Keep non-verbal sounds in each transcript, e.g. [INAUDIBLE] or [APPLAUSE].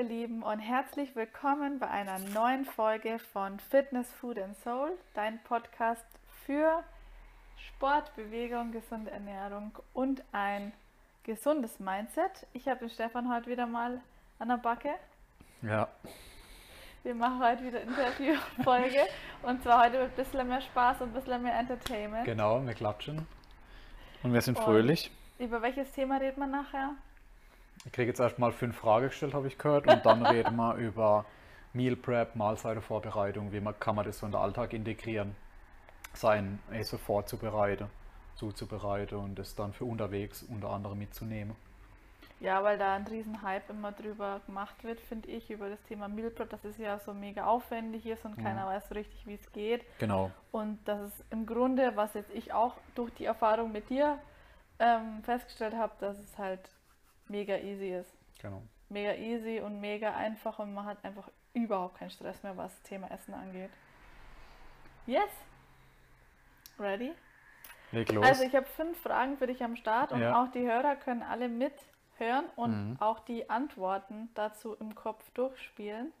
ihr Lieben und herzlich willkommen bei einer neuen Folge von Fitness, Food and Soul, dein Podcast für Sport, Bewegung, gesunde Ernährung und ein gesundes Mindset. Ich habe den Stefan heute wieder mal an der Backe. Ja. Wir machen heute wieder Interviewfolge [LAUGHS] und zwar heute mit ein bisschen mehr Spaß und ein bisschen mehr Entertainment. Genau, wir klatschen. Und wir sind Und fröhlich. Über welches Thema redet man nachher? Ich kriege jetzt erstmal fünf Fragen gestellt, habe ich gehört. Und dann reden wir [LAUGHS] über Meal Prep, Mahlzeitenvorbereitung. Wie man, kann man das so in den Alltag integrieren? Sein Essen vorzubereiten, zuzubereiten und das dann für unterwegs unter anderem mitzunehmen. Ja, weil da ein riesen Hype immer drüber gemacht wird, finde ich, über das Thema Meal Prep, dass es ja so mega aufwendig ist und keiner weiß so richtig, wie es geht. Genau. Und dass es im Grunde, was jetzt ich auch durch die Erfahrung mit dir ähm, festgestellt habe, dass es halt mega easy ist. genau. Mega easy und mega einfach und man hat einfach überhaupt keinen Stress mehr, was das Thema Essen angeht. Yes? Ready? Leg los. Also ich habe fünf Fragen für dich am Start und Ja. auch die Hörer können alle mithören und Mhm. auch die Antworten dazu im Kopf durchspielen.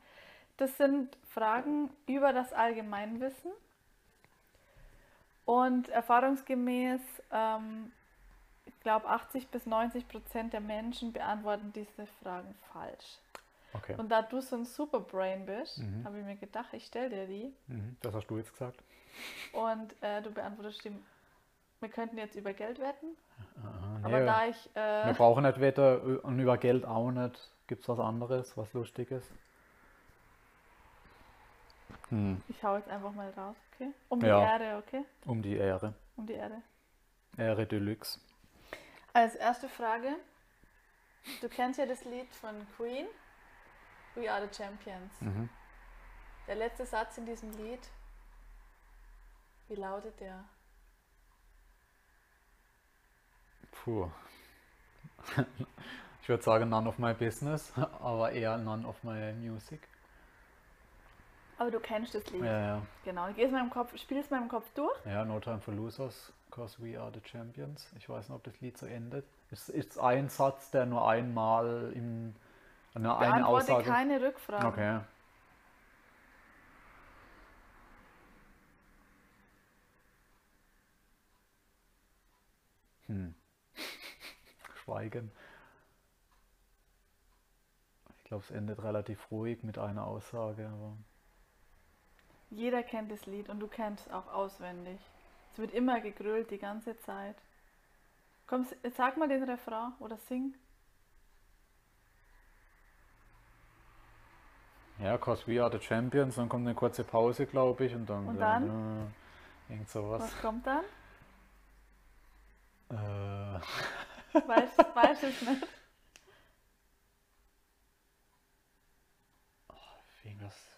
Das sind Fragen über das Allgemeinwissen und erfahrungsgemäß, ähm, glaube 80 bis 90 Prozent der Menschen beantworten diese Fragen falsch. okay. Und da du so ein Superbrain bist, Mhm. habe ich mir gedacht, ich stelle dir die Mhm, Das hast du jetzt gesagt. und äh, du beantwortest die. Wir könnten jetzt über Geld wetten, Aha, aber nee, da ich. wir Äh, brauchen nicht wetten und über Geld auch nicht. Gibt es was anderes, was lustig ist? Hm, ich hau jetzt einfach mal raus, okay? Um die Ja. Erde, okay? um die Ehre. Um die Erde. Ehre Deluxe. Als erste Frage. Du kennst ja das Lied von Queen. We are the champions. Mhm. Der letzte Satz in diesem Lied. Wie lautet der? Puh. Ich würde sagen, none of my business, aber eher none of my music. Aber du kennst das Lied. Ja, ja. Genau. Ich geh's meinem Kopf, spiel es meinem Kopf durch. Ja, No Time for Losers, cause we are the champions. Ich weiß nicht, ob das Lied so endet. Es ist ein Satz, der nur einmal in eine, eine Beantworte Aussage. keine Rückfragen. Okay. Hm. [LAUGHS] Schweigen. Ich glaube, es endet relativ ruhig mit einer Aussage, aber. Jeder kennt das Lied und du kennst es auch auswendig. Wird immer gegrölt die ganze Zeit. Komm, sag mal den Refrain oder sing. Ja, cause we are the champions, dann kommt eine kurze Pause, glaube ich, und dann. Und dann? Äh, irgend sowas. Was kommt dann? Äh, Weißt [LAUGHS] weiß es nicht. [LAUGHS] irgendwas.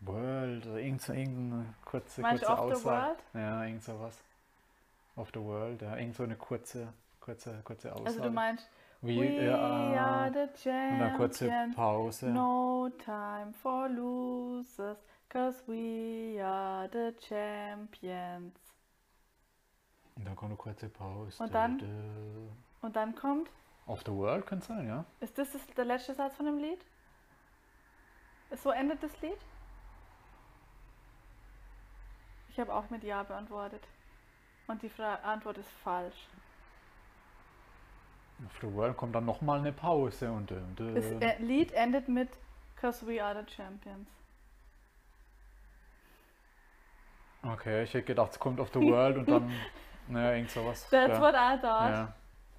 World oder irgend so, irgendeine kurze, Meinst kurze Aussage. World? Ja, irgend sowas. Of the World, ja, irgend so eine kurze, kurze, kurze Aussage. Also du meinst Wie, We ja, are the und eine kurze champions. Pause. No time for losers, cause we are the champions. Und dann kommt eine kurze Pause. Und dann? Und dann kommt, Of the World könnte sein, ja. ist das, das der letzte Satz von dem Lied? So endet das Lied? Ich habe auch mit Ja beantwortet. Und die Fra Antwort ist falsch. Of the World kommt dann nochmal eine Pause und. dö, dö. Das äh, Lied endet mit Cause we are the champions. Okay, ich hätte gedacht, es kommt Of the [LAUGHS] World und dann. Naja, irgend sowas. That's ja. what I thought. Ja.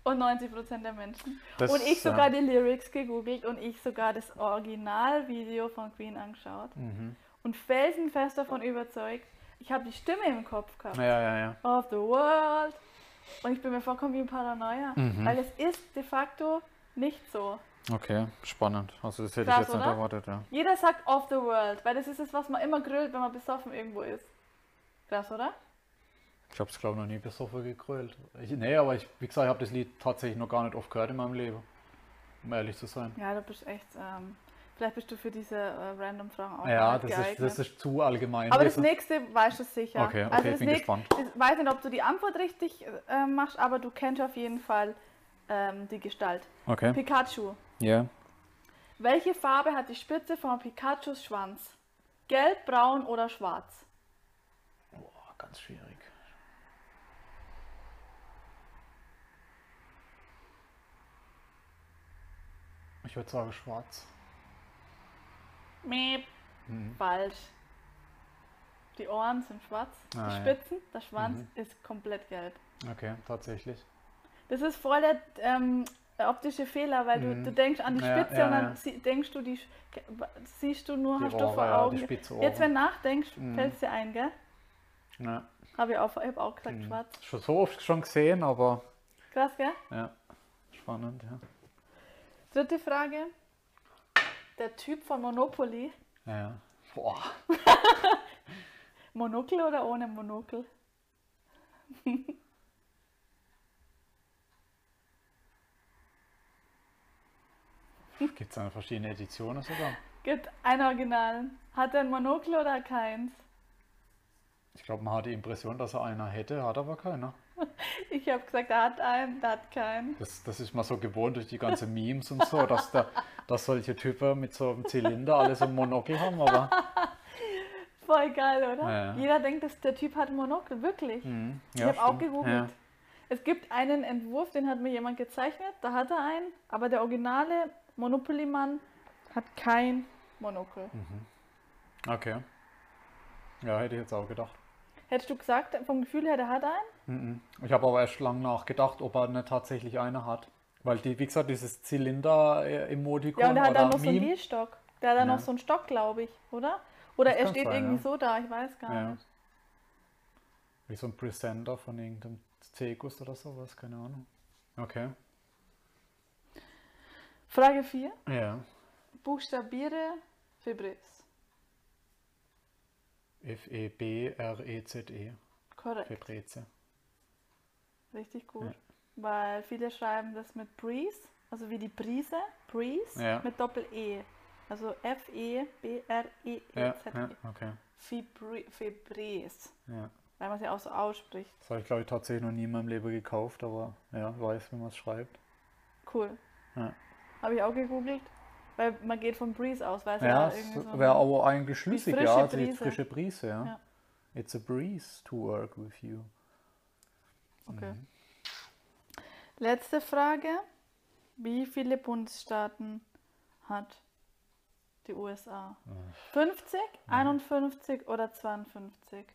Und 90% der Menschen. Das, und ich sogar ja. die Lyrics gegoogelt und ich sogar das Originalvideo von Queen angeschaut. Mhm. Und felsenfest davon überzeugt, ich habe die Stimme im Kopf gehabt. Ja, ja, ja. Of the world. Und ich bin mir vollkommen wie ein Paranoia. Mhm. Weil es ist de facto nicht so. Okay, spannend. Also das hätte Krass, ich jetzt nicht oder? erwartet, ja. Jeder sagt of the world, weil das ist es, was man immer grillt, wenn man besoffen irgendwo ist. Krass, oder? Ich habe es glaube ich noch nie besoffen gegrölt. Ich, nee, aber ich, wie gesagt, ich habe das Lied tatsächlich noch gar nicht oft gehört in meinem Leben. Um ehrlich zu sein. Ja, du bist echt. Ähm, vielleicht bist du für diese äh, random Fragen auch Ja, das ist, das ist zu allgemein. aber das nächste weißt du sicher. Okay, okay, also ich bin nächste- gespannt. Ich weiß nicht, ob du die Antwort richtig äh, machst, aber du kennst auf jeden Fall ähm, die Gestalt. Okay. Pikachu. Ja. Welche Farbe hat die Spitze von Pikachus Schwanz? Gelb, braun oder schwarz? Boah, ganz schwierig. Ich würde sagen schwarz. Meep. Mhm. Falsch. Die Ohren sind schwarz, Ah, die ja. Spitzen, der Schwanz Mhm. ist komplett gelb. Okay, tatsächlich. Das ist voll der ähm, optische Fehler, weil du, Mhm. du denkst an die Ja, Spitze ja, und dann ja. sie, denkst du, die siehst du nur, Die hast du Ohren, vor ja, Augen. Jetzt, wenn du nachdenkst, Mhm. fällt es dir ein, gell? Ja. Habe ich auch, ich hab auch gesagt, Mhm. schwarz. Schon so oft schon gesehen, aber Krass, gell? ja, spannend, ja. Dritte Frage. Der Typ von Monopoly, Ja. Boah. [LAUGHS] Monokel oder ohne Monokel? [LAUGHS] Gibt es da verschiedene Editionen sogar? Gibt einen Originalen. Hat er ein Monokel oder keins? Ich glaube, man hat die Impression, dass er einer hätte, hat aber keiner. [LAUGHS] Ich habe gesagt, er hat einen, der hat keinen. Das, das ist mal so gewohnt durch die ganzen Memes und so, dass, da, dass solche Typen mit so einem Zylinder alles ein Monokel haben, aber [LAUGHS] Voll geil, oder? Ja, ja. Jeder denkt, dass der Typ hat ein Monokel, wirklich. mhm, Ich ja, habe auch gegoogelt. Es gibt einen Entwurf, den hat mir jemand gezeichnet, da hat er einen, aber der originale Monopoly-Mann hat kein Monokel. Ja. Okay. Ja, hätte ich jetzt auch gedacht. Hättest du gesagt, vom Gefühl her, der hat einen? Mhm. Ich habe aber erst lange nachgedacht, ob er nicht tatsächlich eine hat. Weil die, wie gesagt, dieses Zylinder-Emotikon Ja, und der hat dann noch so einen Meme. Gehstock. Der hat dann Ja. noch so einen Stock, glaube ich, oder? Oder Das er steht sein, irgendwie ja. so da, ich weiß gar Ja. nicht. Wie so ein Presenter von irgendeinem Cegus oder sowas, keine Ahnung. Okay. Frage 4. Ja. Buchstabiere Fibris. F-E-B-R-E-Z-E. Korrekt. Febreze. Richtig gut. Ja. Weil viele schreiben das mit Breeze, also wie die Brise, Breeze, Ja. mit Doppel-E. Also Ja, F-E-B-R-E-E-Z-E. ja, okay. Fibri Fibres, Ja. weil man sie auch so ausspricht. Das habe ich, glaube ich, tatsächlich noch nie in meinem Leben gekauft, aber ja, weiß, wie man es schreibt. Cool. Ja. Habe ich auch gegoogelt, weil man geht von Breeze aus, weil es Ja, ja irgendwie so wäre aber eigentlich schlüssig, frische ja. Die frische Brise, ja. Ja. It's a breeze to work with you. Okay. Mhm. Letzte Frage. Wie viele Bundesstaaten hat die USA? 50, 51 oder 52?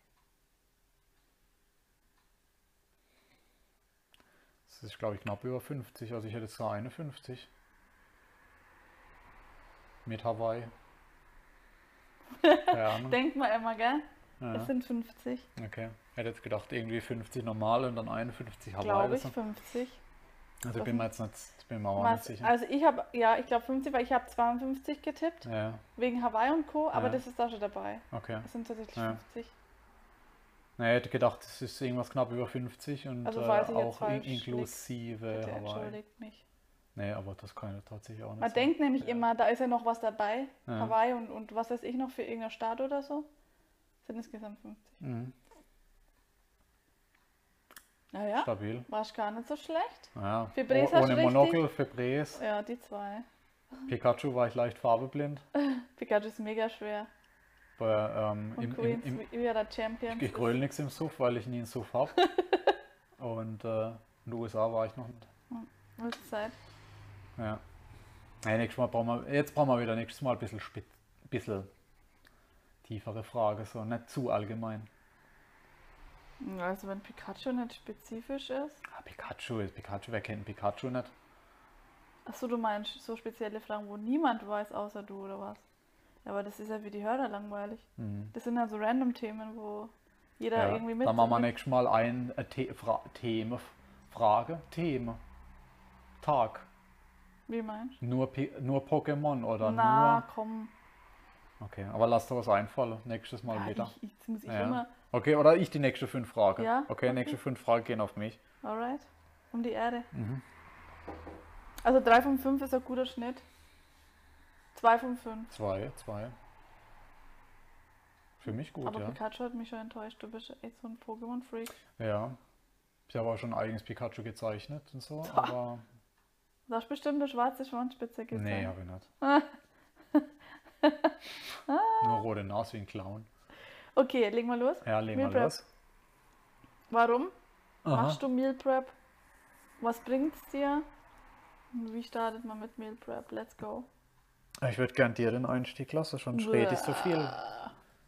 Das ist, glaube ich, knapp über 50. Also ich hätte jetzt so 51. Mit Hawaii. Denkt man immer, gell? Ja, Es sind 50, okay. Hätte jetzt gedacht, irgendwie 50 normal und dann 51 Hawaii. glaube oder ich, so. 50. Also ich bin mir jetzt nicht, ich bin mir auch Was, nicht sicher. also ich habe, ja, ich glaube 50, weil ich habe 52 getippt, Ja, wegen Hawaii und Co., aber Ja. das ist da schon dabei. okay. Es sind tatsächlich Ja. 50. Na, ich hätte gedacht, es ist irgendwas knapp über 50 und Also äh, ich auch in, inklusive Bitte Hawaii. entschuldigt mich. Nee, aber das kann ja tatsächlich auch nicht Man sein. denkt nämlich Ja. immer, da ist ja noch was dabei, Ja. Hawaii und, und was weiß ich noch für irgendeinen Staat oder so. Sind insgesamt 50. Mhm. Naja, Stabil. war gar nicht so schlecht. Ja. Fibres Oh, ohne? Monokel, Fibres. Ja, die zwei. Pikachu war ich leicht farbeblind. [LAUGHS] Pikachu ist mega schwer. Bei, ähm, Und im, im, Queens, im, wie wie er der Champion ich gröle nichts im Suff, weil ich nie einen Suff habe. [LAUGHS] Und äh, in den USA war ich noch nicht. ist. Zeit. Ja. Nee, nächstes Mal brauchen wir, jetzt brauchen wir wieder nächstes Mal ein bisschen, spitz, bisschen tiefere Frage, so nicht zu allgemein. Also wenn Pikachu nicht spezifisch ist. Ah, Pikachu ist Pikachu, wer kennt Pikachu nicht? Achso, du meinst so spezielle Fragen, wo niemand weiß, außer du oder was? Ja, aber das ist ja für die Hörer langweilig. Mhm. Das sind ja so random Themen, wo jeder Ja, irgendwie mit. dann machen wir nächstes Mal ein äh, The Fra Thema, Frage, Thema, Tag. Wie meinst Nur, Pi- nur Pokémon oder du? Na, nur. komm. Okay, aber lass dir was einfallen. Nächstes Mal Ja, wieder. ich, jetzt muss ich Ja. immer. Okay, oder ich die nächste fünf Fragen. Ja, Okay, okay. nächste fünf Fragen gehen auf mich. Alright. Um die Erde. Mhm. Also 3 von 5 ist ein guter Schnitt. 2 von 5. Zwei, zwei. Für mich gut, Aber ja. Pikachu hat mich schon enttäuscht. Du bist echt so ein Pokémon-Freak. Ja. Ich habe auch schon ein eigenes Pikachu gezeichnet und so, aber Du hast bestimmt eine schwarze Schwanzspitze gesehen. nee, habe ich nicht. [LAUGHS] Nur rote Nase wie ein Clown. Okay, legen wir los. Ja, legen wir los. Warum Aha. machst du Meal Prep? Was bringt's dir? Und Wie startet man mit Meal Prep? Let's go. Ich würde gern dir den Einstieg lassen, schon rede ich so viel.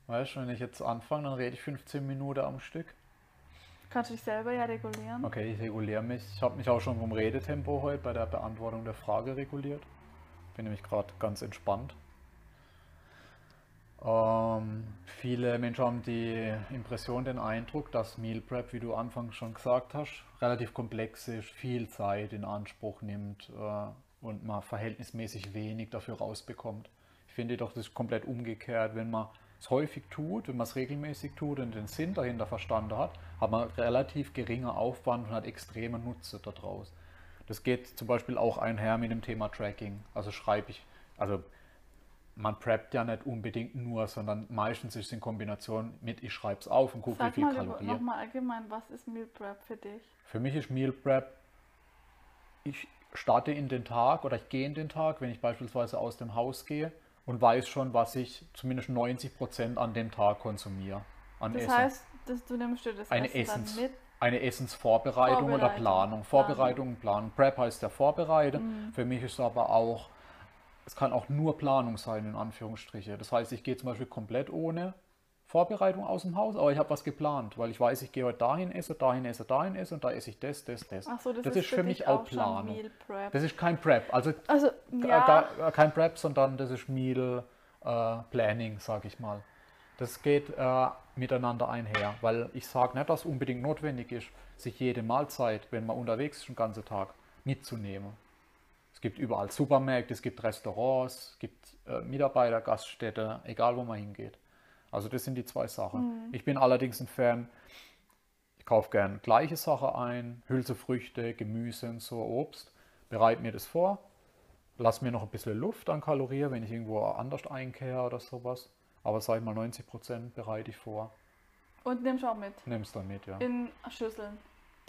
Weißt du, wenn ich jetzt anfange, dann rede ich 15 Minuten am Stück. Kannst du dich selber ja regulieren. Okay, ich reguliere mich. Ich habe mich auch schon vom Redetempo heute bei der Beantwortung der Frage reguliert. Bin nämlich gerade ganz entspannt. Ähm, viele Menschen haben die Impression, den Eindruck, dass Meal Prep, wie du anfangs schon gesagt hast, relativ komplex ist, viel Zeit in Anspruch nimmt äh, und man verhältnismäßig wenig dafür rausbekommt. Ich finde doch, das ist komplett umgekehrt. Wenn man es häufig tut, wenn man es regelmäßig tut und den Sinn dahinter verstanden hat, hat man relativ geringer Aufwand und hat extreme Nutze daraus. Das geht zum Beispiel auch einher mit dem Thema Tracking. Also schreibe ich, also man preppt ja nicht unbedingt nur, sondern meistens ist es in Kombination mit, ich schreibe es auf und gucke, wie Sag viel mal Kalorien. nochmal allgemein, was ist Meal Prep für dich? Für mich ist Meal Prep, ich starte in den Tag oder ich gehe in den Tag, wenn ich beispielsweise aus dem Haus gehe und weiß schon, was ich zumindest 90 Prozent an dem Tag konsumiere. An Das Essen. heißt, dass du nimmst dir das eine, Essen Essens, mit. eine Essensvorbereitung oder Planung. Vorbereitung Planung. Prep heißt ja Vorbereiten. Mhm. Für mich ist es aber auch, es kann auch nur Planung sein, in Anführungsstriche. Das heißt, ich gehe zum Beispiel komplett ohne Vorbereitung aus dem Haus, aber ich habe was geplant, weil ich weiß, ich gehe heute dahin esse, dahin esse, dahin esse und da esse ich das, das, das. Ach so, das, das ist, ist für mich auch Planung. Das ist kein Prep, also also, G- ja, gar, kein Prep, sondern das ist Meal äh, Planning, sage ich mal. Das geht äh, miteinander einher, weil ich sage nicht, dass unbedingt notwendig ist, sich jede Mahlzeit, wenn man unterwegs ist, den ganzen Tag mitzunehmen. Es gibt überall Supermärkte, es gibt Restaurants, es gibt äh, Mitarbeiter, Gaststätte, egal wo man hingeht. Also das sind die zwei Sachen. Ich bin allerdings ein Fan, ich kaufe gern gleiche Sachen ein, Hülsefrüchte, Gemüse und so, Obst, bereite mir das vor, lass mir noch ein bisschen Luft an Kalorien, wenn ich irgendwo anders einkehre oder sowas. Aber sag ich mal 90 Prozent bereite ich vor. und nimmst auch mit. Nimm's dann mit, ja. In Schüsseln.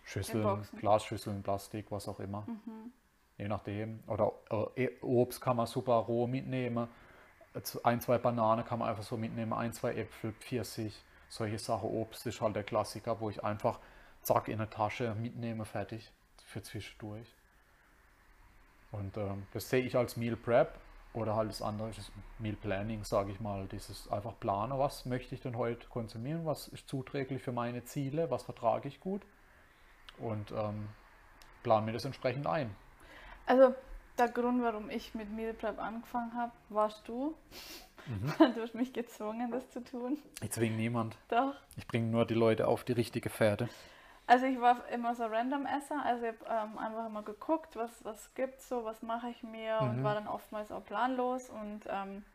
Schüsseln. Glasschüsseln, Plastik, was auch immer. Mhm. Je nachdem. Oder äh, Obst kann man super roh mitnehmen. Ein, zwei Bananen kann man einfach so mitnehmen. Ein, zwei Äpfel, Pfirsich, solche Sachen. Obst ist halt der Klassiker, wo ich einfach zack in eine Tasche mitnehme, fertig für zwischendurch. Und ähm, das sehe ich als Meal Prep oder halt das andere ist Meal Planning, sage ich mal. Dieses einfach planen, was möchte ich denn heute konsumieren, was ist zuträglich für meine Ziele, was vertrage ich gut und ähm, plan mir das entsprechend ein. Also, der Grund, warum ich mit Meal Prep angefangen habe, warst du. Mhm. [LAUGHS] du hast mich gezwungen, das zu tun. Ich zwinge niemand. Doch. Ich bringe nur die Leute auf die richtige Fährte. Also ich war immer so random Esser, also ich habe ähm, einfach immer geguckt, was, was gibt's so, was mache ich mir und Mhm. war dann oftmals auch planlos und ähm,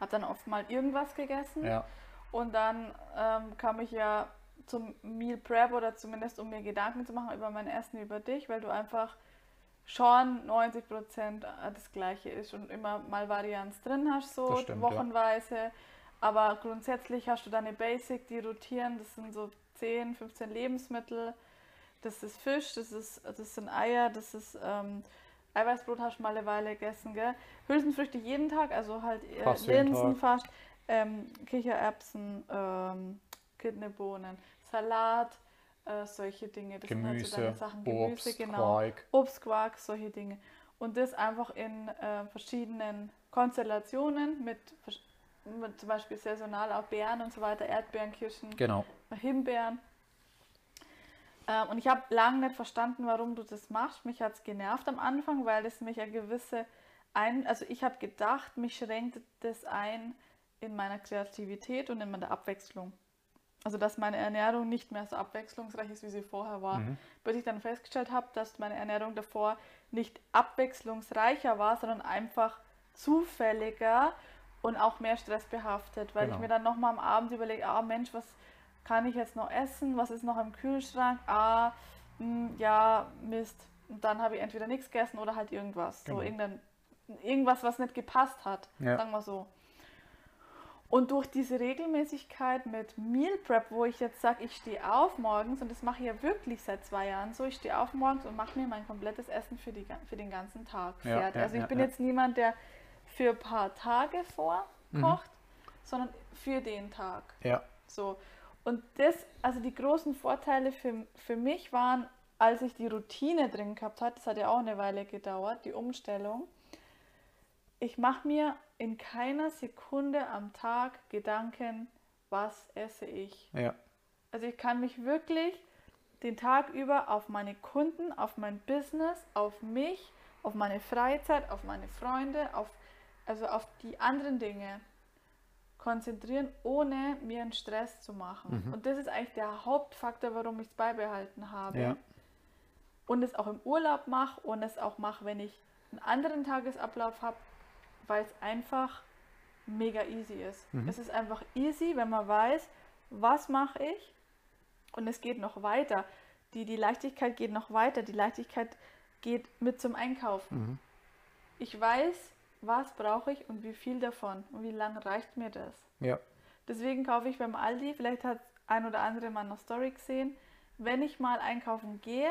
habe dann oft mal irgendwas gegessen. Ja, Und dann ähm, kam ich ja zum Meal Prep oder zumindest um mir Gedanken zu machen über mein Essen, über dich, weil du einfach schon 90 Prozent das Gleiche ist und immer mal Varianz drin hast, so stimmt, ja. wochenweise. Aber grundsätzlich hast du deine Basic, die rotieren, das sind so 10, 15 Lebensmittel. Das ist Fisch, das, ist, das sind Eier, das ist ähm, Eiweißbrot hast du mal eine Weile gegessen, gell? Hülsenfrüchte jeden Tag, also halt äh, Fast Linsen fast, ähm, Kichererbsen, ähm, Kidneybohnen, Salat, äh, solche Dinge. Das sind halt so Gemüse, deine Sachen. Gemüse, Obst, genau. Quark. Obst, Quark, solche Dinge. Und das einfach in äh, verschiedenen Konstellationen mit, mit zum Beispiel saisonal auch Beeren und so weiter, Erdbeeren, Kirschen, Genau. Himbeeren. Ähm, und ich habe lange nicht verstanden, warum du das machst. Mich hat es genervt am Anfang, weil es mich eine gewisse ein, also ich habe gedacht, mich schränkt das ein in meiner Kreativität und in meiner Abwechslung. Also dass meine Ernährung nicht mehr so abwechslungsreich ist, wie sie vorher war. Mhm. Bis ich dann festgestellt habe, dass meine Ernährung davor nicht abwechslungsreicher war, sondern einfach zufälliger und auch mehr stressbehaftet, weil Genau. ich mir dann nochmal am Abend überlege, ah Mensch, was kann ich jetzt noch essen, was ist noch im Kühlschrank, ah, hm, ja, Mist. Und dann habe ich entweder nichts gegessen oder halt irgendwas. Genau. So irgendein, irgendwas, was nicht gepasst hat, Ja. sagen wir so. Und durch diese Regelmäßigkeit mit Meal Prep, wo ich jetzt sage, ich stehe auf morgens, und das mache ich ja wirklich seit zwei Jahren so, ich stehe auf morgens und mache mir mein komplettes Essen für, die, für den ganzen Tag fertig. ja, also ich bin jetzt niemand, der für ein paar Tage vorkocht, Mhm. sondern für den Tag. Ja. So. Und das, also die großen Vorteile für, für mich waren, als ich die Routine drin gehabt hatte, das hat ja auch eine Weile gedauert, die Umstellung. Ich mache mir in keiner Sekunde am Tag Gedanken, was esse ich. Ja. Also ich kann mich wirklich den Tag über auf meine Kunden, auf mein Business, auf mich, auf meine Freizeit, auf meine Freunde, auf also auf die anderen Dinge konzentrieren, ohne mir einen Stress zu machen. Mhm. Und das ist eigentlich der Hauptfaktor, warum ich es beibehalten habe. Ja. Und es auch im Urlaub mache und es auch mache, wenn ich einen anderen Tagesablauf habe, weil es einfach mega easy ist. Mhm. Es ist einfach easy, wenn man weiß, was mache ich und es geht noch weiter. Die, die Leichtigkeit geht noch weiter. Die Leichtigkeit geht mit zum Einkaufen. Mhm. Ich weiß, was brauche ich und wie viel davon und wie lange reicht mir das. Ja. Deswegen kaufe ich beim Aldi, vielleicht hat ein oder andere mal eine Story gesehen, wenn ich mal einkaufen gehe,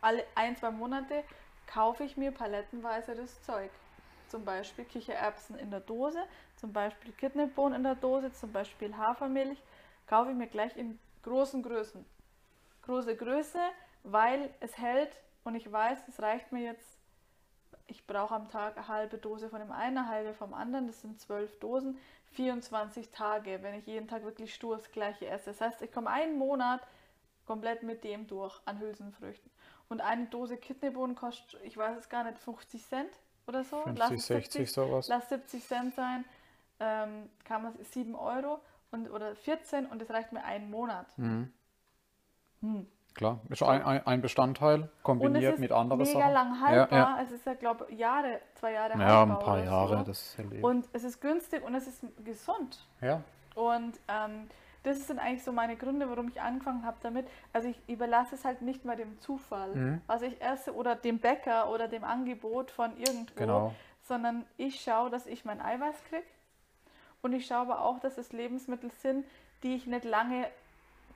alle ein, zwei Monate, kaufe ich mir palettenweise das Zeug. Zum Beispiel Kichererbsen in der Dose, zum Beispiel Kidneybohnen in der Dose, zum Beispiel Hafermilch, kaufe ich mir gleich in großen Größen. Große Größe, weil es hält und ich weiß, es reicht mir jetzt ich brauche am Tag eine halbe Dose von dem einen, eine halbe vom anderen. Das sind zwölf Dosen, 24 Tage, wenn ich jeden Tag wirklich stur das gleiche esse. Das heißt, ich komme einen Monat komplett mit dem durch an Hülsenfrüchten. Und eine Dose Kidneybohnen kostet, ich weiß es gar nicht, 50 Cent oder so. 50, es 60 sowas. Lass 70 Cent sein, ähm, kann man 7 Euro und, oder 14 und das reicht mir einen Monat. Mhm. Hm. Klar. Ist ein, ein, Bestandteil es kombiniert mit anderen mega Sachen. lang Ja, haltbar. ja. Es ist ja, glaube ich, Jahre, zwei Jahre Ja, haltbar ein paar Jahre, So. das ist ja ewig. Und es ist günstig und es ist gesund. Ja. Und ähm, das sind eigentlich so meine Gründe, warum ich angefangen habe damit. Also ich überlasse es halt nicht mehr dem Zufall, Mhm. was ich esse oder dem Bäcker oder dem Angebot von irgendwo, Genau. sondern ich schaue, dass ich mein Eiweiß kriege. Und ich schaue aber auch, dass es Lebensmittel sind, die ich nicht lange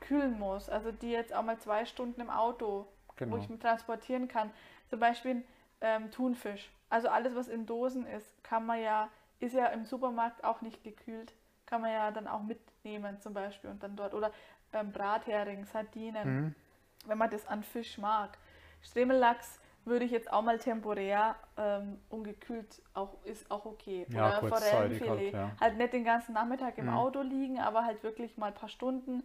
kühlen muss. Also die jetzt auch mal zwei Stunden im Auto, Genau. wo ich transportieren kann. Zum Beispiel ähm, Thunfisch. Also alles, was in Dosen ist, kann man ja, ist ja im Supermarkt auch nicht gekühlt. Kann man ja dann auch mitnehmen zum Beispiel und dann dort. Oder ähm, Brathering, Sardinen, Mhm. wenn man das an Fisch mag. Stremellachs würde ich jetzt auch mal temporär ähm, ungekühlt, auch, ist auch okay. Ja, Oder Forellenfilet. halt, Halt, ja. nicht den ganzen Nachmittag im Mhm. Auto liegen, aber halt wirklich mal ein paar Stunden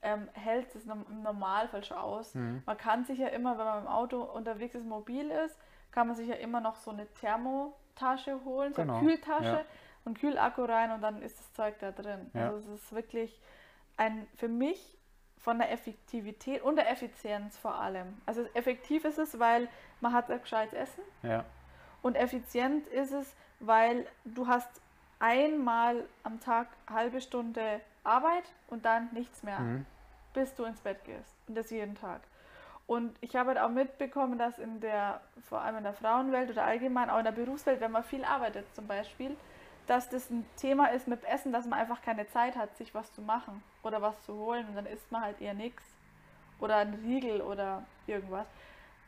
ähm, hält es im Normalfall schon aus. Mhm. Man kann sich ja immer, wenn man im Auto unterwegs ist, mobil ist, kann man sich ja immer noch so eine Thermotasche holen, so Genau, eine Kühltasche ja. Und Kühlakku rein und dann ist das Zeug da drin. Ja. Also es ist wirklich ein für mich von der Effektivität und der Effizienz vor allem. Also effektiv ist es, weil man hat ein gescheites Essen Ja. und effizient ist es, weil du hast einmal am Tag halbe Stunde Arbeit und dann nichts mehr, Mhm. bis du ins Bett gehst. Und das jeden Tag. Und ich habe halt auch mitbekommen, dass in der, vor allem in der Frauenwelt oder allgemein auch in der Berufswelt, wenn man viel arbeitet zum Beispiel, dass das ein Thema ist mit Essen, dass man einfach keine Zeit hat, sich was zu machen oder was zu holen und dann isst man halt eher nichts. Oder ein Riegel oder irgendwas.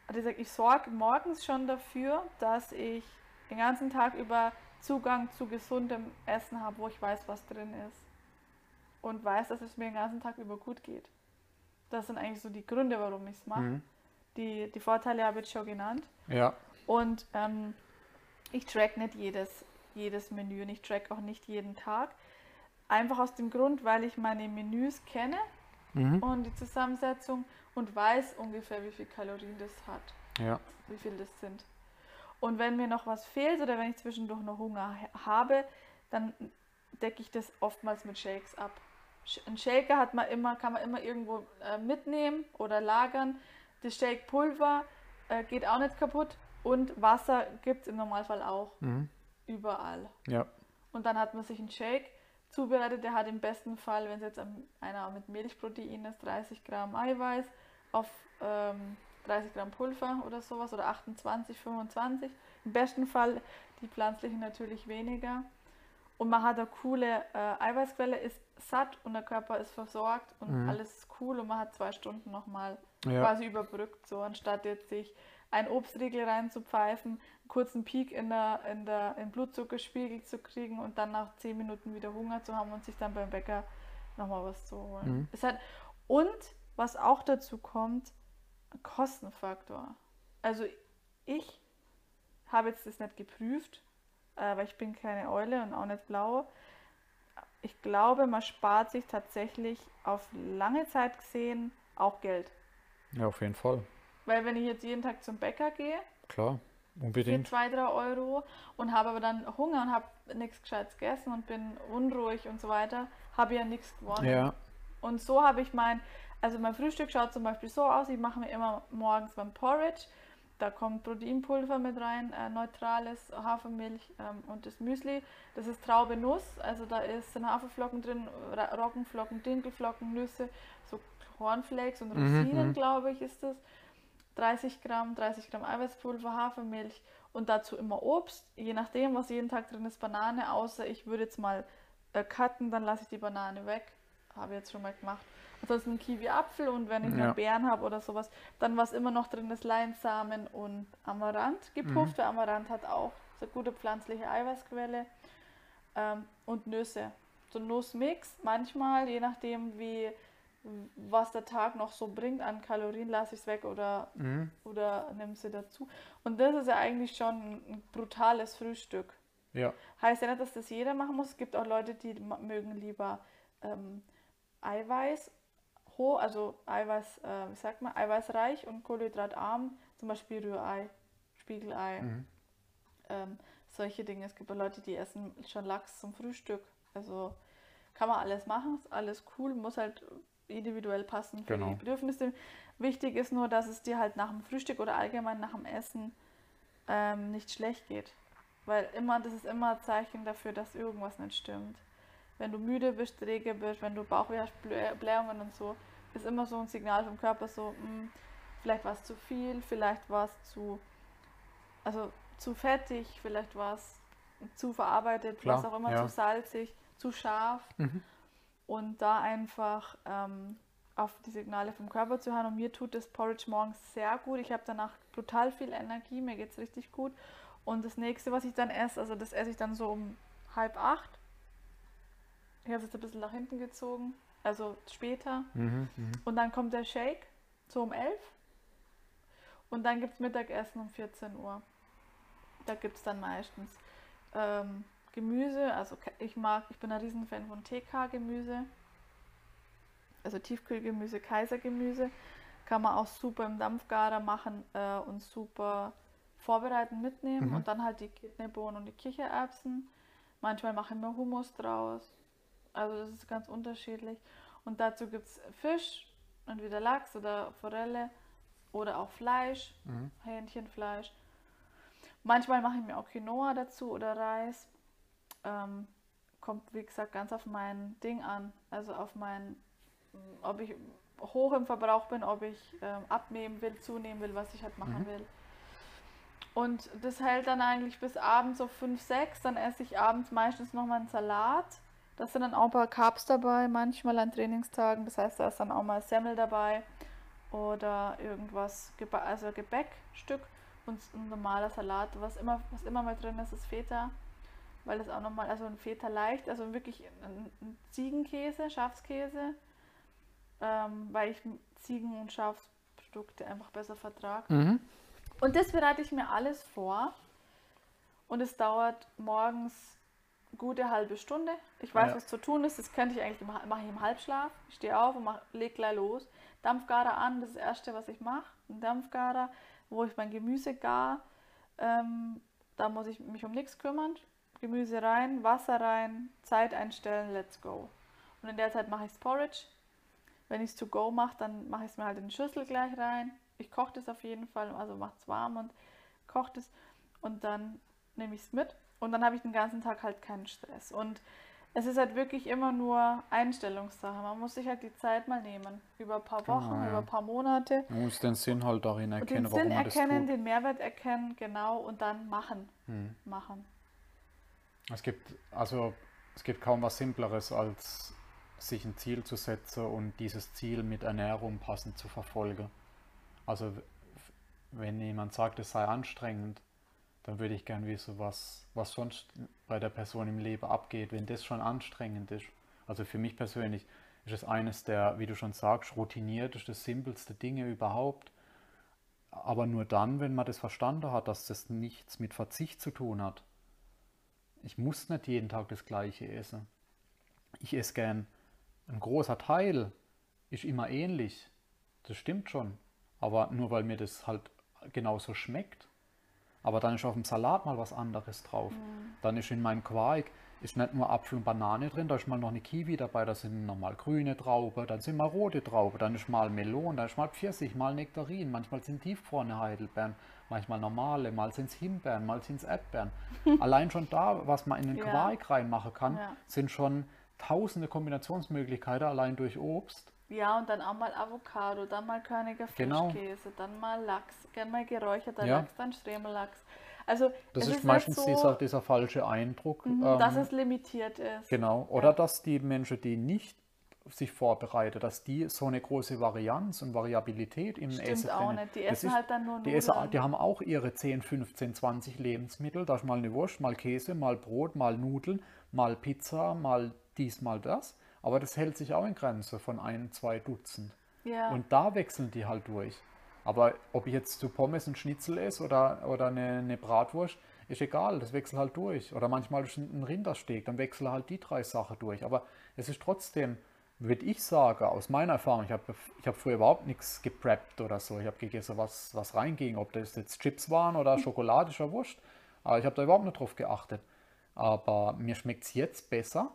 Gesagt, ich sorge morgens schon dafür, dass ich den ganzen Tag über Zugang zu gesundem Essen habe, wo ich weiß, was drin ist. Und weiß, dass es mir den ganzen Tag über gut geht. Das sind eigentlich so die Gründe, warum ich es mache. Mhm. Die, die Vorteile habe ich schon genannt. Ja. Und ähm, ich track nicht jedes, jedes Menü und ich track auch nicht jeden Tag. Einfach aus dem Grund, weil ich meine Menüs kenne Mhm. und die Zusammensetzung und weiß ungefähr, wie viel Kalorien das hat, Ja. wie viel das sind. Und wenn mir noch was fehlt oder wenn ich zwischendurch noch Hunger ha- habe, dann decke ich das oftmals mit Shakes ab. Ein Shaker hat man immer, kann man immer irgendwo äh, mitnehmen oder lagern. Das Shake-Pulver äh, geht auch nicht kaputt und Wasser gibt es im Normalfall auch Mhm. Überall. Ja. Und dann hat man sich einen Shake zubereitet. Der hat im besten Fall, wenn es jetzt einer mit Milchprotein ist, 30 Gramm Eiweiß auf ähm, 30 Gramm Pulver oder sowas oder 28, 25. Im besten Fall die pflanzlichen natürlich weniger. und man hat eine coole äh, Eiweißquelle, ist satt und der Körper ist versorgt und Mhm. alles ist cool und man hat zwei Stunden nochmal Ja. quasi überbrückt, so anstatt jetzt sich ein Obstriegel reinzupfeifen, kurzen Peak in der, in der im Blutzuckerspiegel zu kriegen und dann nach zehn Minuten wieder Hunger zu haben und sich dann beim Bäcker nochmal was zu holen. Mhm. Ist halt, und was auch dazu kommt, Kostenfaktor. Also ich habe jetzt das nicht geprüft, aber ich bin keine Eule und auch nicht blau. Ich glaube, man spart sich tatsächlich auf lange Zeit gesehen auch Geld. ja, auf jeden Fall. Weil wenn ich jetzt jeden Tag zum Bäcker gehe, Klar, für unbedingt. 2, 3 Euro und habe aber dann Hunger und habe nichts Gescheites gegessen und bin unruhig und so weiter, habe ja nichts gewonnen. Ja, Und so habe ich mein, also mein Frühstück schaut zum Beispiel so aus, ich mache mir immer morgens beim Porridge, da kommt Proteinpulver mit rein, äh, neutrales Hafermilch ähm, und das Müsli. Das ist Traube Nuss, also da ist, sind Haferflocken drin, Roggenflocken, Dinkelflocken, Nüsse, so Cornflakes und Mhm, Rosinen, mhm. glaube ich, ist das. 30 Gramm, 30 Gramm Eiweißpulver, Hafermilch und dazu immer Obst. Je nachdem, was jeden Tag drin ist, Banane, außer ich würde jetzt mal äh, cutten, dann lasse ich die Banane weg. Habe ich jetzt schon mal gemacht. Ansonsten Kiwi-Apfel und wenn ich Ja. noch Beeren habe oder sowas, dann was immer noch drin ist, Leinsamen und Amaranth gepufft. weil Amaranth hat auch so gute pflanzliche Eiweißquelle. Ähm, und Nüsse. So ein Nussmix, manchmal, je nachdem wie was der Tag noch so bringt an Kalorien, lasse ich es weg oder, mhm. oder nimm sie dazu. Und das ist ja eigentlich schon ein brutales Frühstück. ja, Heißt ja nicht, dass das jeder machen muss. Es gibt auch Leute, die mögen lieber ähm, Eiweiß hoch, also Eiweiß, äh, wie sagt man, eiweißreich und kohlenhydratarm, zum Beispiel Rührei, Spiegelei, Mhm. ähm, solche Dinge. Es gibt auch Leute, die essen schon Lachs zum Frühstück. Also kann man alles machen, ist alles cool, muss halt individuell passen für Genau. die Bedürfnisse. Wichtig ist nur, dass es dir halt nach dem Frühstück oder allgemein nach dem Essen ähm, nicht schlecht geht. Weil immer, das ist immer ein Zeichen dafür, dass irgendwas nicht stimmt. Wenn du müde bist, träge bist, wenn du Bauchweh hast, Blä- Blähungen und so, ist immer so ein Signal vom Körper so, hm, vielleicht war es zu viel, vielleicht war es zu, also zu fettig, vielleicht war es zu verarbeitet, Klar, was auch immer, ja. zu salzig, zu scharf. Mhm. Und da einfach ähm, auf die Signale vom Körper zu hören. Und mir tut das Porridge morgens sehr gut. Ich habe danach brutal viel Energie, mir geht es richtig gut. Und das nächste, was ich dann esse, also das esse ich dann so um halb acht. Ich habe es jetzt ein bisschen nach hinten gezogen, also später. Mhm. Mhm. Und dann kommt der Shake, so um 11. Und dann gibt es Mittagessen um 14 Uhr. Da gibt es dann meistens ähm, Gemüse. Also ich mag, ich bin ein Riesenfan von TK-Gemüse. Also Tiefkühlgemüse, Kaisergemüse. Kann man auch super im Dampfgarer machen äh, und super vorbereiten mitnehmen. Mhm. Und dann halt die Kidneybohnen und die Kichererbsen. Manchmal mache ich mir Hummus draus. Also das ist ganz unterschiedlich. Und dazu gibt es Fisch, entweder Lachs oder Forelle oder auch Fleisch, Mhm. Hähnchenfleisch. Manchmal mache ich mir auch Quinoa dazu oder Reis. Ähm, kommt, wie gesagt, ganz auf mein Ding an. Also auf mein, ob ich hoch im Verbrauch bin, ob ich ähm, abnehmen will, zunehmen will, was ich halt machen Mhm. will. Und das hält dann eigentlich bis abends so 5, 6. Dann esse ich abends meistens nochmal einen Salat. Da sind dann auch ein paar Carbs dabei, manchmal an Trainingstagen. Das heißt, da ist dann auch mal Semmel dabei oder irgendwas, also Gebäckstück und ein normaler Salat. Was immer, was immer mal drin ist, ist Feta, weil das auch nochmal, also ein Feta leicht, also wirklich ein, Ziegenkäse, Schafskäse, ähm, weil ich Ziegen- und Schafsprodukte einfach besser vertrage. Mhm. Und das bereite ich mir alles vor. Und es dauert morgens gute halbe Stunde. Ich weiß, Ja. was zu tun ist. Das könnte ich eigentlich mache ich im Halbschlaf. Ich stehe auf und mach, leg gleich los. Dampfgarer an, das ist das Erste, was ich mache. Ein Dampfgarer, wo ich mein Gemüse gar. Ähm, da muss ich mich um nichts kümmern. Gemüse rein, Wasser rein, Zeit einstellen, let's go. Und in der Zeit mache ich Porridge. Wenn ich es to go mache, dann mache ich es mir halt in die Schüssel gleich rein. Ich koche das auf jeden Fall, also mache es warm und koche das. Und dann nehme ich es mit. Und dann habe ich den ganzen Tag halt keinen Stress. Und es ist halt wirklich immer nur Einstellungssache. Man muss sich halt die Zeit mal nehmen. Über ein paar Wochen, Genau, ja. über ein paar Monate. Man muss den Sinn halt darin erkennen, den warum Sinn man das erkennen, tut. den Mehrwert erkennen, genau. Und dann machen. Mhm. Machen. Es gibt, also Es gibt kaum was Simpleres, als sich ein Ziel zu setzen und dieses Ziel mit Ernährung passend zu verfolgen. Also wenn jemand sagt, es sei anstrengend, dann würde ich gern wissen, was, was sonst bei der Person im Leben abgeht, wenn das schon anstrengend ist. Also für mich persönlich ist es eines der, wie du schon sagst, routinierteste, simpelste Dinge überhaupt. Aber nur dann, wenn man das verstanden hat, dass das nichts mit Verzicht zu tun hat. Ich muss nicht jeden Tag das Gleiche essen. Ich esse gern. Ein großer Teil ist immer ähnlich. Das stimmt schon. Aber nur weil mir das halt genauso schmeckt. Aber dann ist auf dem Salat mal was anderes drauf. Mhm. Dann ist in meinem Quark ist nicht nur Apfel und Banane drin, da ist mal noch eine Kiwi dabei, da sind nochmal grüne Traube, dann sind mal rote Traube, dann ist mal Melon, dann ist mal Pfirsich, mal Nektarin, manchmal sind tiefgefrorene Heidelbeeren, manchmal normale, mal sind es Himbeeren, mal sind es Erdbeeren. [LAUGHS] Allein schon da, was man in den ja. Quark reinmachen kann, ja. sind schon tausende Kombinationsmöglichkeiten allein durch Obst. Ja, und dann auch mal Avocado, dann mal körniger genau. Frischkäse, genau. dann mal Lachs, gern mal geräucherter ja. Lachs, dann Stremellachs. Also das ist, ist meistens so, dieser, dieser falsche Eindruck. Mhm, ähm, dass es limitiert ist. Genau. Oder ja. dass die Menschen, die nicht sich vorbereiten, dass die so eine große Varianz und Variabilität im Stimmt Essen auch nicht. Die essen ist, halt dann nur die, essen, die haben auch ihre 10, 15, 20 Lebensmittel. Da ist mal eine Wurst, mal Käse, mal Brot, mal Nudeln, mal Pizza, mal dies, mal das. Aber das hält sich auch in Grenze von ein, zwei Dutzend. Ja. Und da wechseln die halt durch. Aber ob ich jetzt zu Pommes ein Schnitzel esse oder, oder eine, eine Bratwurst, ist egal, das wechselt halt durch. Oder manchmal ist ein Rindersteak, dann wechseln halt die drei Sachen durch. Aber es ist trotzdem, würde ich sagen, aus meiner Erfahrung, ich habe ich hab früher überhaupt nichts gepreppt oder so. Ich habe gegessen, was, was reinging, ob das jetzt Chips waren oder Schokolade, ist wurscht. Aber ich habe da überhaupt nicht drauf geachtet. Aber mir schmeckt es jetzt besser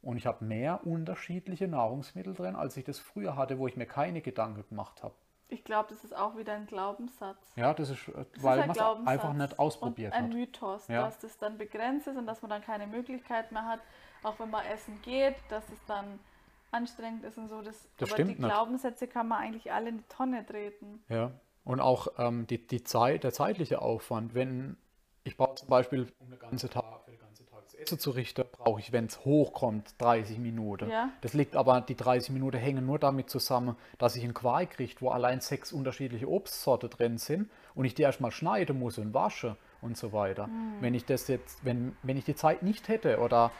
und ich habe mehr unterschiedliche Nahrungsmittel drin, als ich das früher hatte, wo ich mir keine Gedanken gemacht habe. Ich glaube, das ist auch wieder ein Glaubenssatz. Ja, das ist, äh, das weil man es einfach nicht ausprobiert und ein hat. Ein Mythos, ja. dass das dann begrenzt ist und dass man dann keine Möglichkeit mehr hat, auch wenn man essen geht, dass es dann anstrengend ist und so. Das, das aber die Glaubenssätze kann man eigentlich alle in die Tonne treten. Ja, und auch ähm, die, die Zeit, der zeitliche Aufwand, wenn ich brauche zum Beispiel um eine ganze Tag Essen zu richten, brauche ich, wenn es hochkommt, 30 Minuten. Ja. Das liegt aber, die 30 Minuten hängen nur damit zusammen, dass ich einen Quark kriege, wo allein sechs unterschiedliche Obstsorte drin sind und ich die erstmal schneiden muss und wasche und so weiter. Mhm. Wenn ich das jetzt, wenn, wenn ich die Zeit nicht hätte oder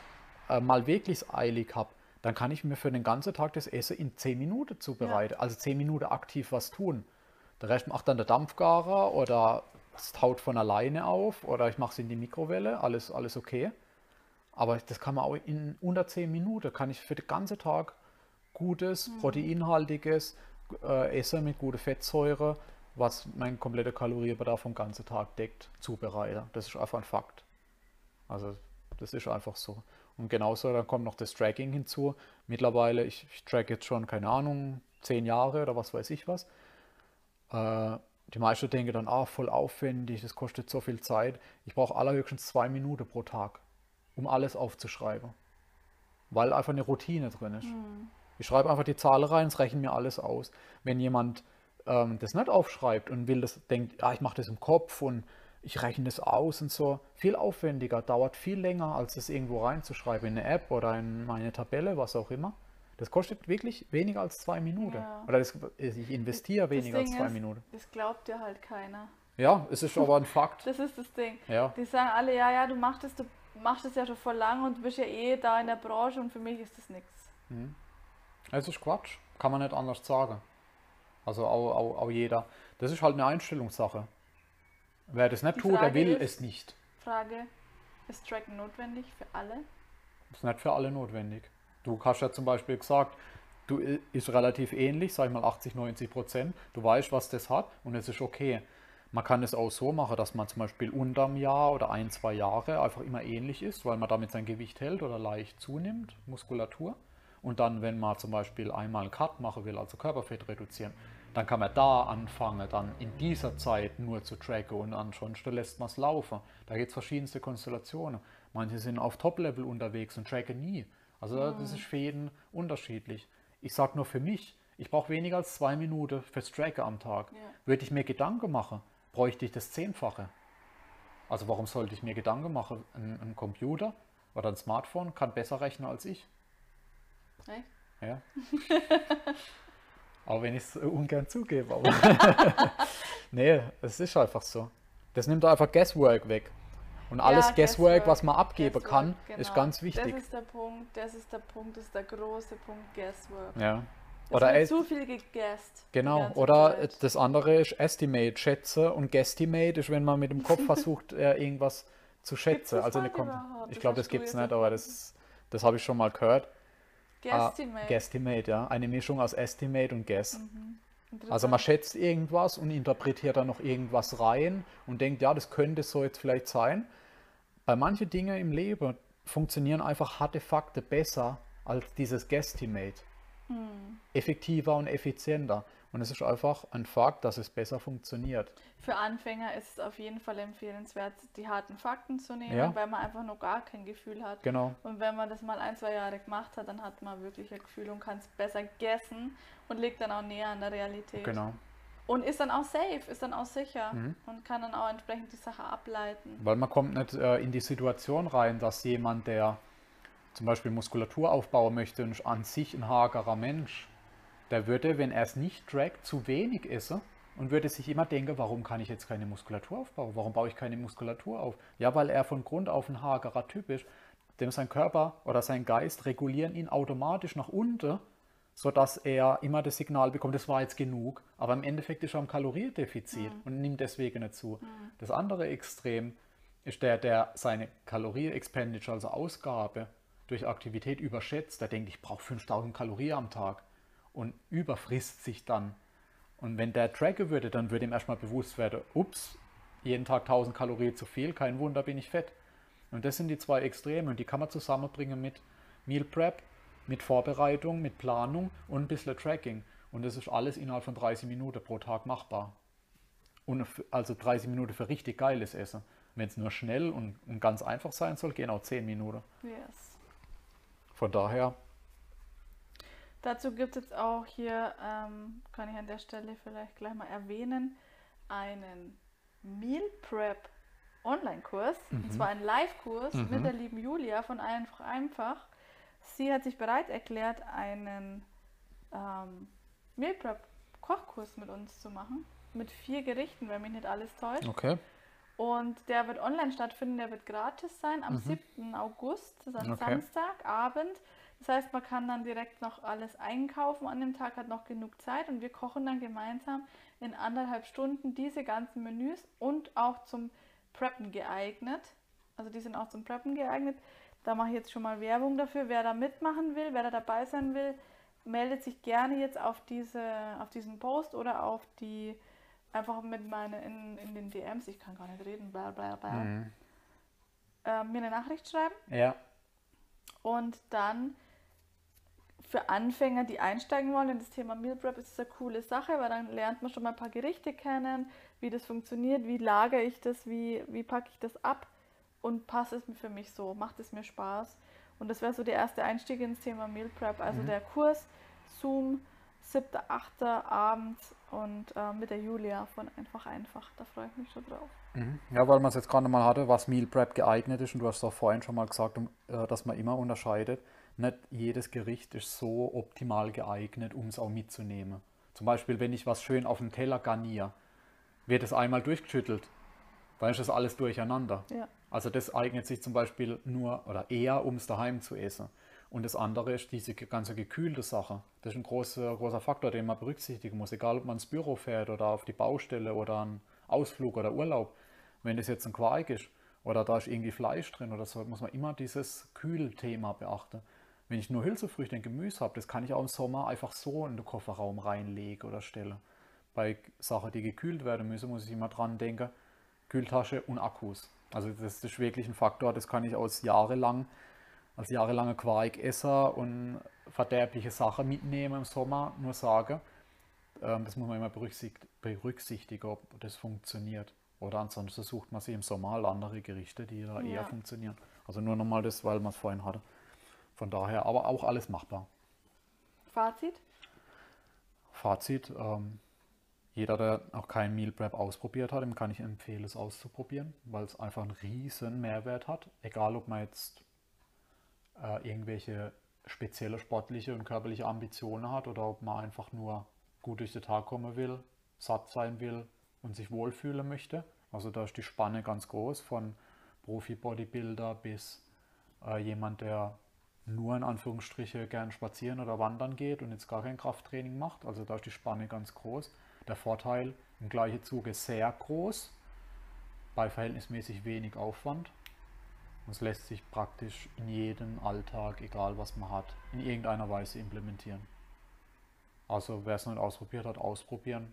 äh, mal wirklich eilig habe, dann kann ich mir für den ganzen Tag das Essen in 10 Minuten zubereiten. Ja. Also 10 Minuten aktiv was tun. Der Rest macht dann der Dampfgarer oder es taut von alleine auf oder ich mache es in die Mikrowelle, alles, alles okay. Aber das kann man auch in unter 10 Minuten, kann ich für den ganzen Tag gutes, mhm. proteinhaltiges äh, Essen mit guter Fettsäure, was meinen kompletten Kalorienbedarf vom ganzen Tag deckt, zubereiten. Das ist einfach ein Fakt. Also das ist einfach so. Und genauso, dann kommt noch das Tracking hinzu. Mittlerweile, ich, ich track jetzt schon, keine Ahnung, 10 Jahre oder was weiß ich was. Äh, die meisten denken dann, ah, voll aufwendig, das kostet so viel Zeit. Ich brauche allerhöchstens zwei Minuten pro Tag um alles aufzuschreiben. Weil einfach eine Routine drin ist. Mhm. Ich schreibe einfach die Zahl rein, es rechnet mir alles aus. Wenn jemand ähm, das nicht aufschreibt und will das, denkt, ah, ich mache das im Kopf und ich rechne das aus und so, viel aufwendiger, dauert viel länger, als das irgendwo reinzuschreiben in eine App oder in meine Tabelle, was auch immer. Das kostet wirklich weniger als zwei Minuten. Ja. Oder das, ich investiere weniger als zwei ist, Minuten. Das glaubt dir halt keiner. Ja, es ist aber ein Fakt. [LAUGHS] das ist das Ding. Ja. Die sagen alle, ja, ja, du machst es, du machst das ja schon vor lang und bist ja eh da in der Branche und für mich ist das nichts. Mhm. Es ist Quatsch, kann man nicht anders sagen. Also auch, auch, auch jeder. Das ist halt eine Einstellungssache. Wer das nicht Die tut, der will ist, es nicht. Frage, ist Tracken notwendig für alle? Ist nicht für alle notwendig. Du hast ja zum Beispiel gesagt, du ist relativ ähnlich, sag ich mal 80, 90 Prozent. Du weißt, was das hat und es ist okay. Man kann es auch so machen, dass man zum Beispiel unterm Jahr oder ein, zwei Jahre einfach immer ähnlich ist, weil man damit sein Gewicht hält oder leicht zunimmt, Muskulatur. Und dann, wenn man zum Beispiel einmal einen Cut machen will, also Körperfett reduzieren, dann kann man da anfangen, dann in dieser Zeit nur zu tracken und ansonsten lässt man es laufen. Da gibt es verschiedenste Konstellationen. Manche sind auf Top-Level unterwegs und tracken nie. Also mhm. das ist für jeden unterschiedlich. Ich sage nur für mich, ich brauche weniger als zwei Minuten fürs Tracken am Tag. Ja. Würde ich mir Gedanken machen, bräuchte ich das Zehnfache. Also warum sollte ich mir Gedanken machen? Ein, ein Computer oder ein Smartphone kann besser rechnen als ich. Echt? Ja. [LAUGHS] Auch wenn ich es ungern zugebe. Aber [LAUGHS] nee, es ist einfach so. Das nimmt einfach Guesswork weg. Und alles Ja, Guesswork, was man abgeben Guesswork, kann, ist genau. ganz wichtig. Das ist der Punkt, das ist der Punkt, das ist der große Punkt Guesswork. Ja. Oder wird zu viel gegessen. Genau, oder das andere ist Estimate, schätze und Guesstimate ist, wenn man mit dem Kopf [LAUGHS] versucht, äh, irgendwas zu schätzen. Also eine Kom ich glaube, das gibt es nicht, aber das, das habe ich schon mal gehört. Ah, Guesstimate. Guesstimate, ja. Eine Mischung aus Estimate und Guess. Mhm. Also man schätzt irgendwas und interpretiert da noch irgendwas rein und denkt, ja, das könnte so jetzt vielleicht sein. Bei manchen Dingen im Leben funktionieren einfach harte Fakten besser als dieses Guesstimate. Hm. Effektiver und effizienter. Und es ist einfach ein Fakt, dass es besser funktioniert. Für Anfänger ist es auf jeden Fall empfehlenswert, die harten Fakten zu nehmen, Ja. weil man einfach noch gar kein Gefühl hat. Genau. Und wenn man das mal ein, zwei Jahre gemacht hat, dann hat man wirklich ein Gefühl und kann es besser gessen und liegt dann auch näher an der Realität. Genau. Und ist dann auch safe, ist dann auch sicher Mhm. und kann dann auch entsprechend die Sache ableiten. Weil man kommt nicht äh, in die Situation rein, dass jemand, der zum Beispiel Muskulatur aufbauen möchte und an sich ein hagerer Mensch, der würde, wenn er es nicht trackt, zu wenig essen und würde sich immer denken, warum kann ich jetzt keine Muskulatur aufbauen? Warum baue ich keine Muskulatur auf? Ja, weil er von Grund auf ein hagerer Typ ist, dem sein Körper oder sein Geist regulieren ihn automatisch nach unten, sodass er immer das Signal bekommt, das war jetzt genug, aber im Endeffekt ist er am Kaloriendefizit und nimmt deswegen nicht zu. Das andere Extrem ist der, der seine Kalorie-Expenditure, also Ausgabe durch Aktivität überschätzt. Der denkt, ich brauche 5000 Kalorien am Tag und überfrisst sich dann. Und wenn der tracken würde, dann würde ihm erstmal bewusst werden, ups, jeden Tag 1000 Kalorien zu viel, kein Wunder, bin ich fett. Und das sind die zwei Extreme und die kann man zusammenbringen mit Meal Prep, mit Vorbereitung, mit Planung und ein bisschen Tracking. Und das ist alles innerhalb von 30 Minuten pro Tag machbar. Und also 30 Minuten für richtig geiles Essen. Wenn es nur schnell und, und ganz einfach sein soll, gehen auch 10 Minuten. Yes. Von daher, Dazu gibt es jetzt auch hier, ähm, kann ich an der Stelle vielleicht gleich mal erwähnen, einen Meal Prep Online-Kurs. Und zwar einen Live-Kurs Mhm. mit der lieben Julia von Einfach Einfach. Sie hat sich bereit erklärt, einen ähm, Meal Prep Kochkurs mit uns zu machen. Mit vier Gerichten, wenn mich nicht alles täuscht. okay. Und der wird online stattfinden, der wird gratis sein am 7. August, das ist ein Mhm. Okay. Samstagabend. Das heißt, man kann dann direkt noch alles einkaufen an dem Tag, hat noch genug Zeit und wir kochen dann gemeinsam in anderthalb Stunden diese ganzen Menüs und auch zum Preppen geeignet. Also die sind auch zum Preppen geeignet. Da mache ich jetzt schon mal Werbung dafür. Wer da mitmachen will, wer da dabei sein will, meldet sich gerne jetzt auf, diese, auf diesen Post oder auf die einfach mit meine in, in den DMs, ich kann gar nicht reden, bla bla bla, Mhm. äh, mir eine Nachricht schreiben. Ja, und dann für Anfänger, die einsteigen wollen in das Thema Meal Prep, ist es eine coole Sache, weil dann lernt man schon mal ein paar Gerichte kennen, wie das funktioniert, wie lagere ich das, wie, wie packe ich das ab und passt es für mich so, macht es mir Spaß. Und das wäre so der erste Einstieg ins Thema Meal Prep, also Mhm. der Kurs Zoom, 7.8. abends und äh, mit der Julia von Einfach Einfach, da freue ich mich schon drauf. Mhm. Ja, weil man es jetzt gerade mal hatte, was Meal Prep geeignet ist und du hast es auch vorhin schon mal gesagt, äh, dass man immer unterscheidet. Nicht jedes Gericht ist so optimal geeignet, um es auch mitzunehmen. Zum Beispiel, wenn ich was schön auf dem Teller garniere, wird es einmal durchgeschüttelt, dann ist das alles durcheinander. Ja. Also das eignet sich zum Beispiel nur oder eher, um es daheim zu essen. Und das andere ist diese ganze gekühlte Sache. Das ist ein großer, großer Faktor, den man berücksichtigen muss, egal ob man ins Büro fährt oder auf die Baustelle oder einen Ausflug oder Urlaub. Wenn das jetzt ein Quark ist oder da ist irgendwie Fleisch drin oder so, muss man immer dieses Kühlthema beachten. Wenn ich nur Hülsefrüchte und Gemüse habe, das kann ich auch im Sommer einfach so in den Kofferraum reinlegen oder stellen. Bei Sachen, die gekühlt werden müssen, muss ich immer dran denken, Kühltasche und Akkus. Also das ist wirklich ein Faktor, das kann ich aus jahrelang, als jahrelanger Quarkesser und verderbliche Sachen mitnehmen im Sommer nur sagen. Ähm, das muss man immer berücksicht- berücksichtigen, ob das funktioniert. Oder ansonsten sucht man sich im Sommer halt andere Gerichte, die da eher Ja. funktionieren. Also nur nochmal das, weil man es vorhin hatte. Von daher, aber auch alles machbar. Fazit? Fazit, ähm, jeder, der noch kein Meal Prep ausprobiert hat, dem kann ich empfehlen, es auszuprobieren, weil es einfach einen riesen Mehrwert hat. Egal, ob man jetzt äh, irgendwelche spezielle sportliche und körperliche Ambitionen hat oder ob man einfach nur gut durch den Tag kommen will, satt sein will und sich wohlfühlen möchte. Also da ist die Spanne ganz groß von Profi-Bodybuilder bis äh, jemand, der nur in Anführungsstriche gern spazieren oder wandern geht und jetzt gar kein Krafttraining macht. Also da ist die Spanne ganz groß. Der Vorteil im gleichen Zuge sehr groß, bei verhältnismäßig wenig Aufwand. Und es lässt sich praktisch in jedem Alltag, egal was man hat, in irgendeiner Weise implementieren. Also wer es noch nicht ausprobiert hat, ausprobieren.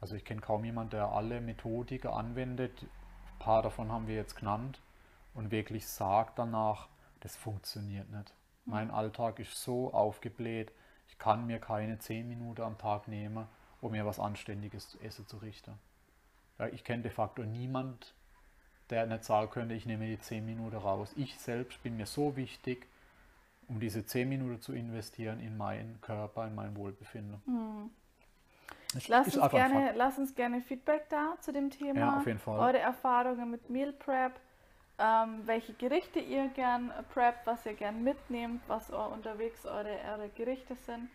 Also ich kenne kaum jemanden, der alle Methodiken anwendet. Ein paar davon haben wir jetzt genannt und wirklich sagt danach, das funktioniert nicht. Mein Alltag ist so aufgebläht, ich kann mir keine 10 Minuten am Tag nehmen, um mir was Anständiges zu essen zu richten. Ja, ich kenne de facto niemand, der nicht sagen könnte, ich nehme die 10 Minuten raus. Ich selbst bin mir so wichtig, um diese 10 Minuten zu investieren in meinen Körper, in mein Wohlbefinden. Hm. Es Lass, uns gerne, lass uns gerne Feedback da zu dem Thema. Ja, auf jeden Fall. Eure Erfahrungen mit Meal Prep, ähm, welche Gerichte ihr gern preppt, was ihr gern mitnehmt, was unterwegs eure, eure Gerichte sind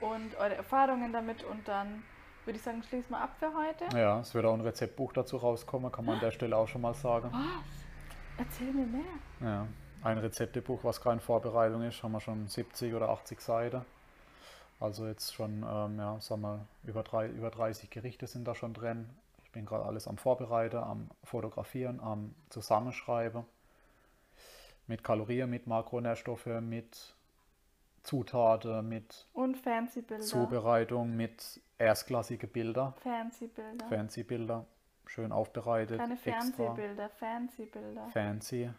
und eure Erfahrungen damit. Und dann würde ich sagen, schließen wir ab für heute. Ja, es wird auch ein Rezeptbuch dazu rauskommen, kann man an der Stelle auch schon mal sagen. Was? Erzähl mir mehr. Ja, ein Rezeptebuch, was gerade in Vorbereitung ist, haben wir schon 70 oder 80 Seiten. Also jetzt schon, ähm, ja, sagen wir, über, drei, über 30 Gerichte sind da schon drin. Ich bin gerade alles am Vorbereiten, am Fotografieren, am Zusammenschreiben. Mit Kalorien, mit Makronährstoffe, mit Zutaten, mit Und fancy Bilder. Zubereitung, mit erstklassige Bilder, Fancy Bilder. fancy Bilder, schön aufbereitet, Keine. Fernsehbilder, fancy Bilder. Fancy.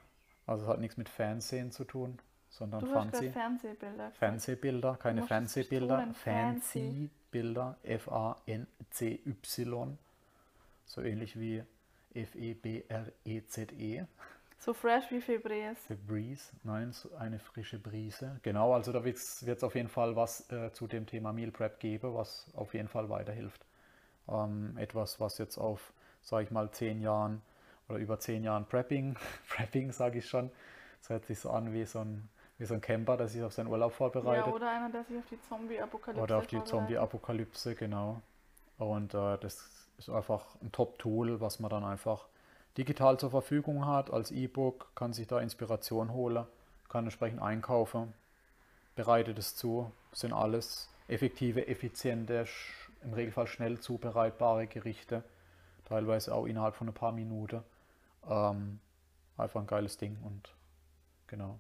Also es hat nichts mit Fernsehen zu tun, sondern Du fancy. Fernsehbilder. Fernsehbilder, keine Fernsehbilder, fancy Bilder, F-A-N-C-Y, so ähnlich wie E F-E-B-R-E-Z-E, So fresh wie Febreze. The Breeze, nein, so eine frische Brise. Genau, also da wird es auf jeden Fall was äh, zu dem Thema Meal Prep geben, was auf jeden Fall weiterhilft. Ähm, etwas, was jetzt auf, sage ich mal, zehn Jahren oder über zehn Jahren Prepping, [LAUGHS] Prepping sage ich schon, das hört sich so an wie so ein, wie so ein Camper, der sich auf seinen Urlaub Ja, vorbereitet. oder einer, der sich auf die Zombie-Apokalypse Oder auf die vorbereitet. Zombie-Apokalypse, genau. Und äh, das ist einfach ein Top-Tool, was man dann einfach digital zur Verfügung hat, als E-Book, kann sich da Inspiration holen, kann entsprechend einkaufen, bereitet es zu, sind alles effektive, effiziente, im Regelfall schnell zubereitbare Gerichte, teilweise auch innerhalb von ein paar Minuten. Ähm, einfach ein geiles Ding und genau.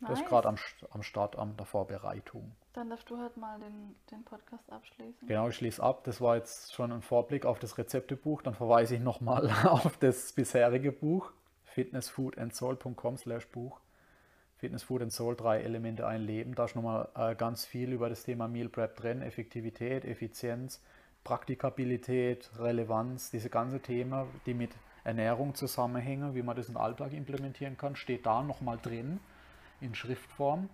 Das ist Nice. gerade am, am Start, an der Vorbereitung. Dann darfst du halt mal den, den Podcast abschließen. Genau, ich schließe ab. Das war jetzt schon ein Vorblick auf das Rezeptebuch. Dann verweise ich nochmal [LAUGHS] auf das bisherige Buch fitnessfoodandsoul.com slash Buch. Fitness, Food and Soul, drei Elemente, ein Leben. Da ist nochmal äh, ganz viel über das Thema Meal Prep drin. Effektivität, Effizienz, Praktikabilität, Relevanz, diese ganzen Themen, die mit Ernährung zusammenhängen, wie man das in den Alltag implementieren kann, steht da nochmal drin in Schriftform.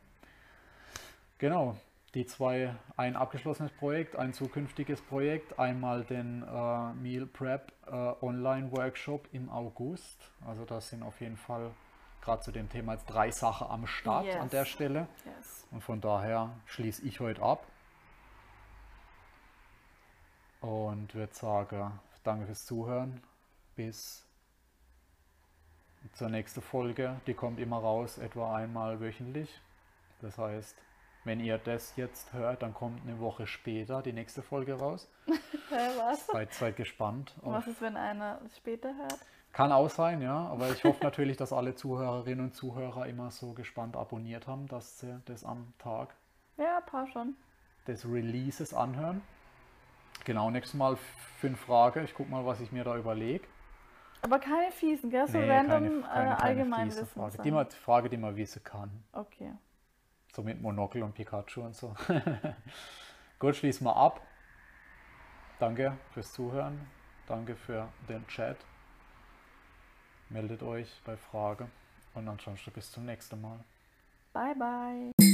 Genau, die zwei, ein abgeschlossenes Projekt, ein zukünftiges Projekt, einmal den äh, Meal Prep äh, Online Workshop im August. Also das sind auf jeden Fall gerade zu dem Thema jetzt drei Sachen am Start an Yes. der Stelle. Yes. Und von daher schließe ich heute ab. Und würde sagen, danke fürs Zuhören. Bis zur nächsten Folge. Die kommt immer raus, etwa einmal wöchentlich. Das heißt, wenn ihr das jetzt hört, dann kommt eine Woche später die nächste Folge raus. [LAUGHS] Was? Seid, seid gespannt. auf- Was ist, wenn einer es später hört? Kann auch sein, ja. Aber ich hoffe natürlich, dass alle Zuhörerinnen und Zuhörer immer so gespannt abonniert haben, dass sie das am Tag Ja, paar schon. des Releases anhören. Genau, nächstes Mal fünf Fragen. Ich gucke mal, was ich mir da überlege. Aber keine fiesen, gell? So Nee, random keine, keine, äh, allgemein fiese Wissen. Frage. Die, man, Frage, die man wissen kann. Okay. So mit Monokel und Pikachu und so. [LAUGHS] Gut, schließen wir ab. Danke fürs Zuhören. Danke für den Chat. Meldet euch bei Fragen. Und ansonsten bis zum nächsten Mal. Bye, bye.